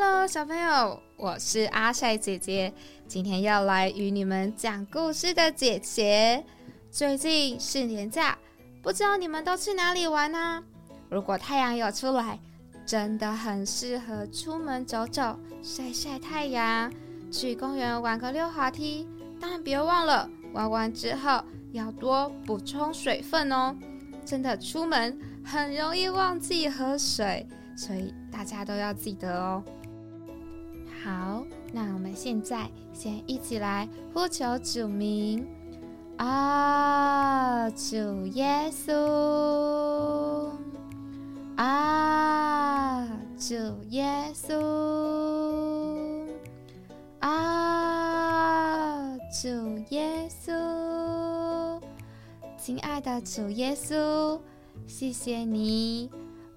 Hello，小朋友，我是阿晒姐姐，今天要来与你们讲故事的姐姐。最近是年假，不知道你们都去哪里玩呢？如果太阳有出来，真的很适合出门走走，晒晒太阳，去公园玩个溜滑梯。但别忘了，玩完之后要多补充水分哦。真的出门很容易忘记喝水。所以大家都要记得哦。好，那我们现在先一起来呼求主名。啊，主耶稣。啊，主耶稣。啊，主耶稣，亲爱的主耶稣，谢谢你。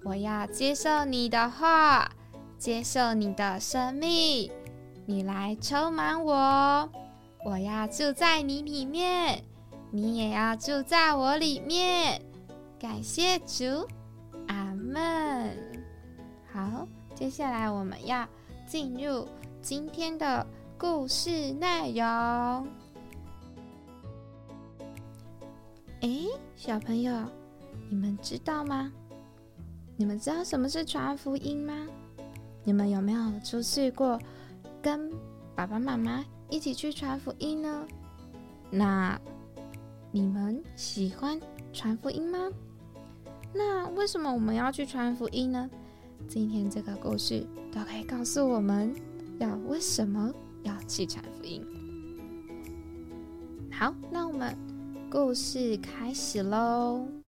我要接受你的话，接受你的生命，你来充满我。我要住在你里面，你也要住在我里面。感谢主，阿门。好，接下来我们要进入今天的故事内容。哎，小朋友，你们知道吗？你们知道什么是传福音吗？你们有没有出去过，跟爸爸妈妈一起去传福音呢？那你们喜欢传福音吗？那为什么我们要去传福音呢？今天这个故事都可以告诉我们要为什么要去传福音。好，那我们故事开始喽。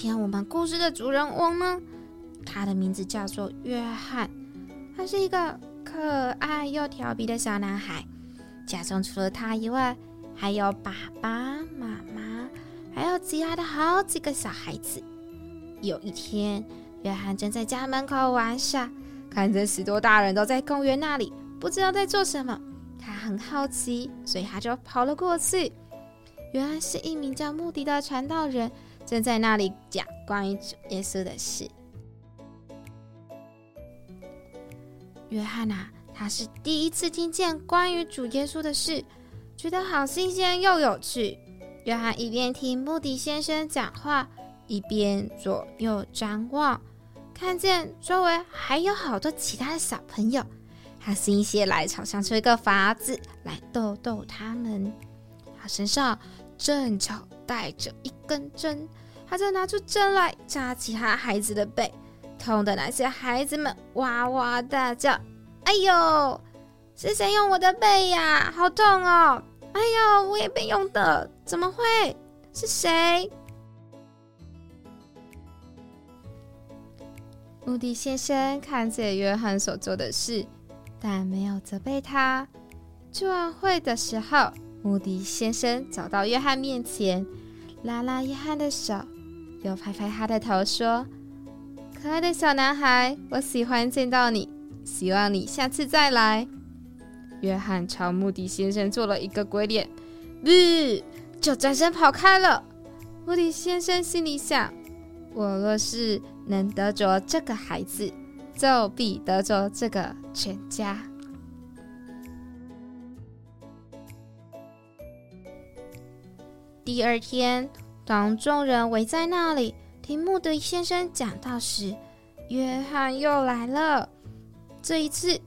天我们故事的主人翁呢，他的名字叫做约翰，他是一个可爱又调皮的小男孩。家中除了他以外，还有爸爸妈妈，还有其他的好几个小孩子。有一天，约翰正在家门口玩耍，看着许多大人都在公园那里，不知道在做什么。他很好奇，所以他就跑了过去。原来是一名叫穆迪的传道人。正在那里讲关于主耶稣的事。约翰呐，他是第一次听见关于主耶稣的事，觉得好新鲜又有趣。约翰一边听穆迪先生讲话，一边左右张望，看见周围还有好多其他的小朋友，他心血来潮，想出一个法子来逗逗他们。他身上正巧带着一根针。他就拿出针来扎其他孩子的背，痛的那些孩子们哇哇大叫：“哎呦，是谁用我的背呀？好痛哦！哎呦，我也被用的，怎么会？是谁？”穆迪先生看见约翰所做的事，但没有责备他。聚完会的时候，穆迪先生走到约翰面前，拉拉约翰的手。又拍拍他的头说：“可爱的小男孩，我喜欢见到你。希望你下次再来。”约翰朝穆迪先生做了一个鬼脸，不，就转身跑开了。穆迪先生心里想：“我若是能得着这个孩子，就必得着这个全家。”第二天，当众人围在那里听穆迪先生讲道时，约翰又来了。这一次。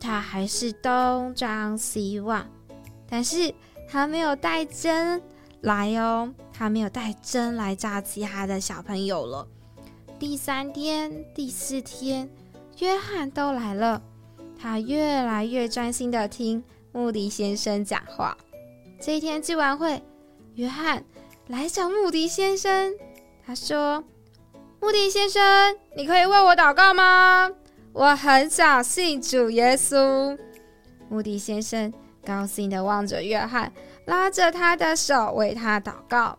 他还是东张西望，但是他没有带针来哦，他没有带针来扎其他的小朋友了。第三天、第四天，约翰都来了，他越来越专心的听穆迪先生讲话。这一天聚完会，约翰来找穆迪先生，他说：“穆迪先生，你可以为我祷告吗？”我很想信主耶稣。穆迪先生高兴的望着约翰，拉着他的手为他祷告。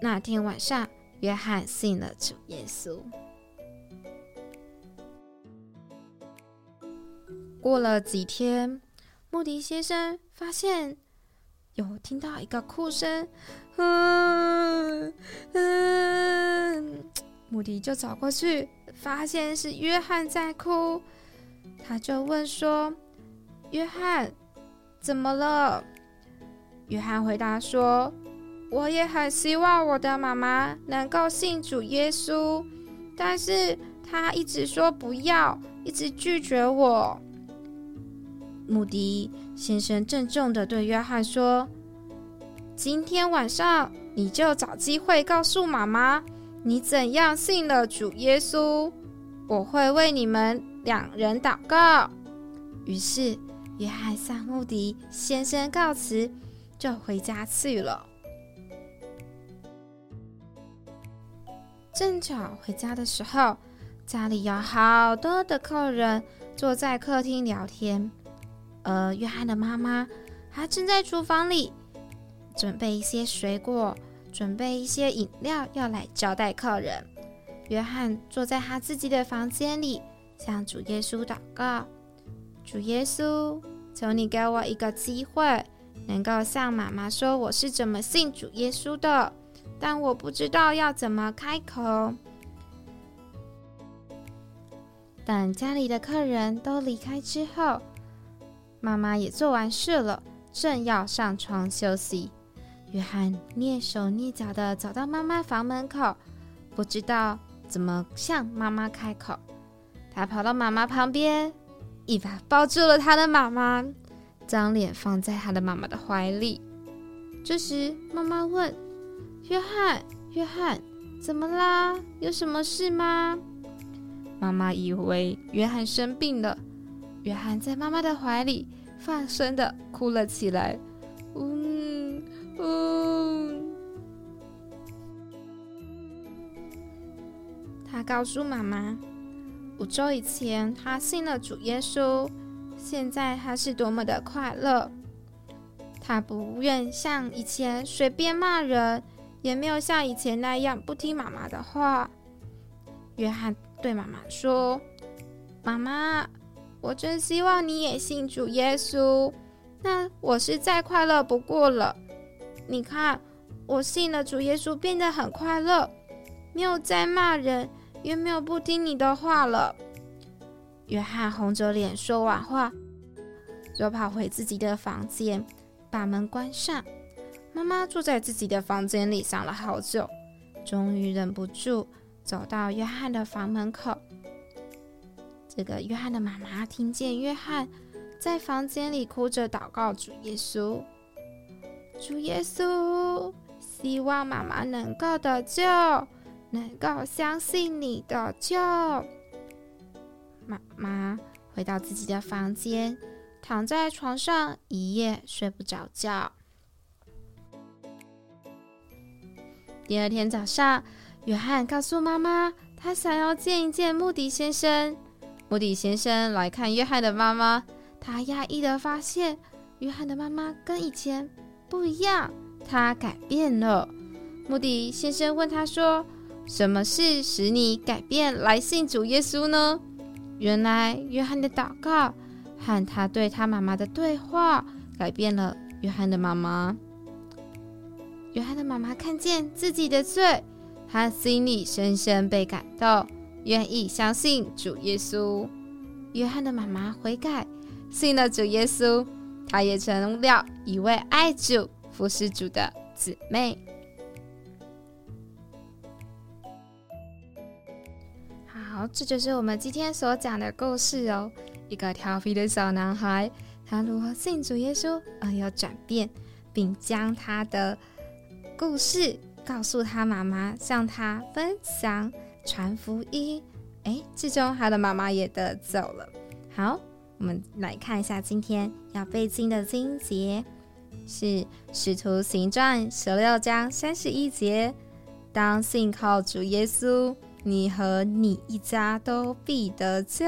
那天晚上，约翰信了主耶稣。过了几天，穆迪先生发现有听到一个哭声，嗯嗯，穆迪就走过去。发现是约翰在哭，他就问说：“约翰，怎么了？”约翰回答说：“我也很希望我的妈妈能够信主耶稣，但是她一直说不要，一直拒绝我。”穆迪先生郑重的对约翰说：“今天晚上你就找机会告诉妈妈。”你怎样信了主耶稣？我会为你们两人祷告。于是，约翰向穆迪先生告辞，就回家去了。正巧回家的时候，家里有好多的客人坐在客厅聊天，而约翰的妈妈还正在厨房里准备一些水果。准备一些饮料要来招待客人。约翰坐在他自己的房间里，向主耶稣祷告：“主耶稣，求你给我一个机会，能够向妈妈说我是怎么信主耶稣的，但我不知道要怎么开口。”等家里的客人都离开之后，妈妈也做完事了，正要上床休息。约翰蹑手蹑脚的走到妈妈房门口，不知道怎么向妈妈开口。他跑到妈妈旁边，一把抱住了他的妈妈，将脸放在他的妈妈的怀里。这时，妈妈问：“约翰，约翰，怎么啦？有什么事吗？”妈妈以为约翰生病了。约翰在妈妈的怀里放声的哭了起来。嗯，他告诉妈妈，五周以前他信了主耶稣，现在他是多么的快乐。他不愿像以前随便骂人，也没有像以前那样不听妈妈的话。约翰对妈妈说：“妈妈，我真希望你也信主耶稣，那我是再快乐不过了。”你看，我信了主耶稣，变得很快乐，没有再骂人，也没有不听你的话了。约翰红着脸说完话，就跑回自己的房间，把门关上。妈妈坐在自己的房间里想了好久，终于忍不住走到约翰的房门口。这个约翰的妈妈听见约翰在房间里哭着祷告主耶稣。主耶稣，希望妈妈能够得救，能够相信你的救。妈妈回到自己的房间，躺在床上一夜睡不着觉。第二天早上，约翰告诉妈妈，他想要见一见穆迪先生。莫迪先生来看约翰的妈妈，他讶异的发现，约翰的妈妈跟以前。不一样，他改变了。莫迪先生问他说：“什么事使你改变来信主耶稣呢？”原来约翰的祷告和他对他妈妈的对话，改变了约翰的妈妈。约翰的妈妈看见自己的罪，他心里深深被感动，愿意相信主耶稣。约翰的妈妈悔改，信了主耶稣，她也成了一位爱主、服侍主的姊妹。好，这就是我们今天所讲的故事哦。一个调皮的小男孩，他如何信主耶稣而有转变，并将他的故事告诉他妈妈，向他分享传福音。哎，最终他的妈妈也得走了。好，我们来看一下今天要背经的经节，是《使徒行传》十六章三十一节：“当信靠主耶稣，你和你一家都必得救。”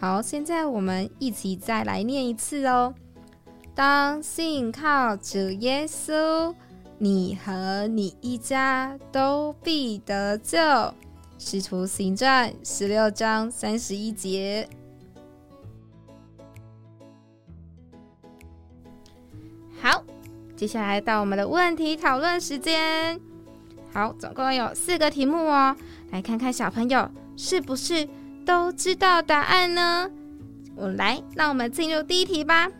好，现在我们一起再来念一次哦：“当信靠主耶稣，你和你一家都必得救。”使徒行传十六章三十一节。好，接下来到我们的问题讨论时间。好，总共有四个题目哦，来看看小朋友是不是都知道答案呢？我来，让我们进入第一题吧。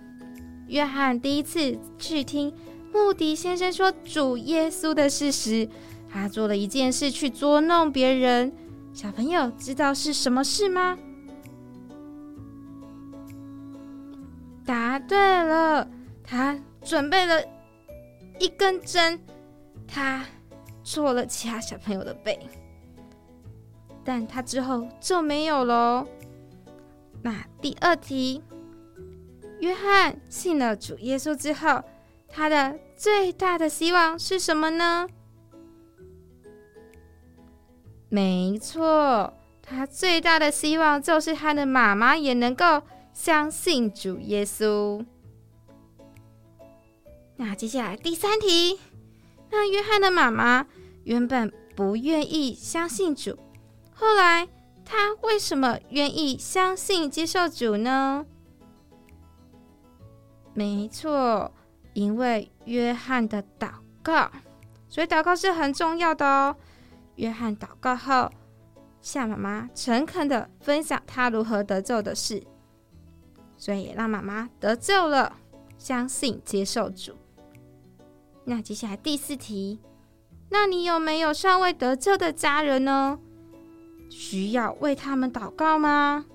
约翰第一次去听穆迪先生说主耶稣的事实。他做了一件事去捉弄别人，小朋友知道是什么事吗？答对了，他准备了一根针，他戳了其他小朋友的背，但他之后就没有喽。那第二题，约翰信了主耶稣之后，他的最大的希望是什么呢？没错，他最大的希望就是他的妈妈也能够相信主耶稣。那接下来第三题，那约翰的妈妈原本不愿意相信主，后来他为什么愿意相信接受主呢？没错，因为约翰的祷告，所以祷告是很重要的哦。约翰祷告后，向妈妈诚恳的分享他如何得救的事，所以也让妈妈得救了，相信接受主。那接下来第四题，那你有没有尚未得救的家人呢？需要为他们祷告吗？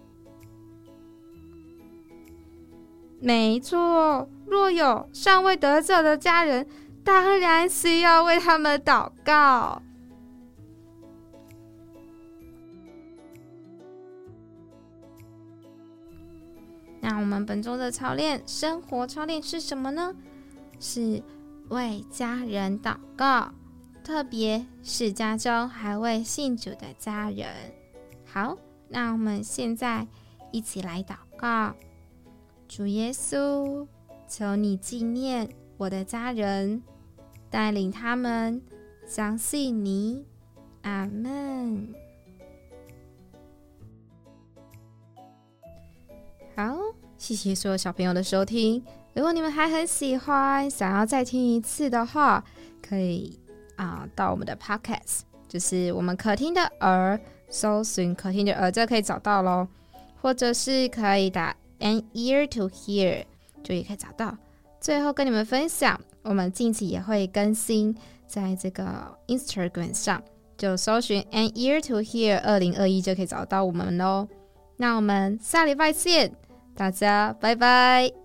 没错，若有尚未得救的家人，当然需要为他们祷告。那我们本周的操练生活操练是什么呢？是为家人祷告，特别是家中还未信主的家人。好，那我们现在一起来祷告：主耶稣，求你纪念我的家人，带领他们相信你。阿门。好，谢谢所有小朋友的收听。如果你们还很喜欢，想要再听一次的话，可以啊到我们的 Podcast，就是我们可听的耳，搜寻可听的耳就可以找到喽。或者是可以打 An ear to hear，就也可以找到。最后跟你们分享，我们近期也会更新在这个 Instagram 上，就搜寻 An ear to hear 二零二一就可以找到我们喽。那我们下礼拜见。大家拜拜。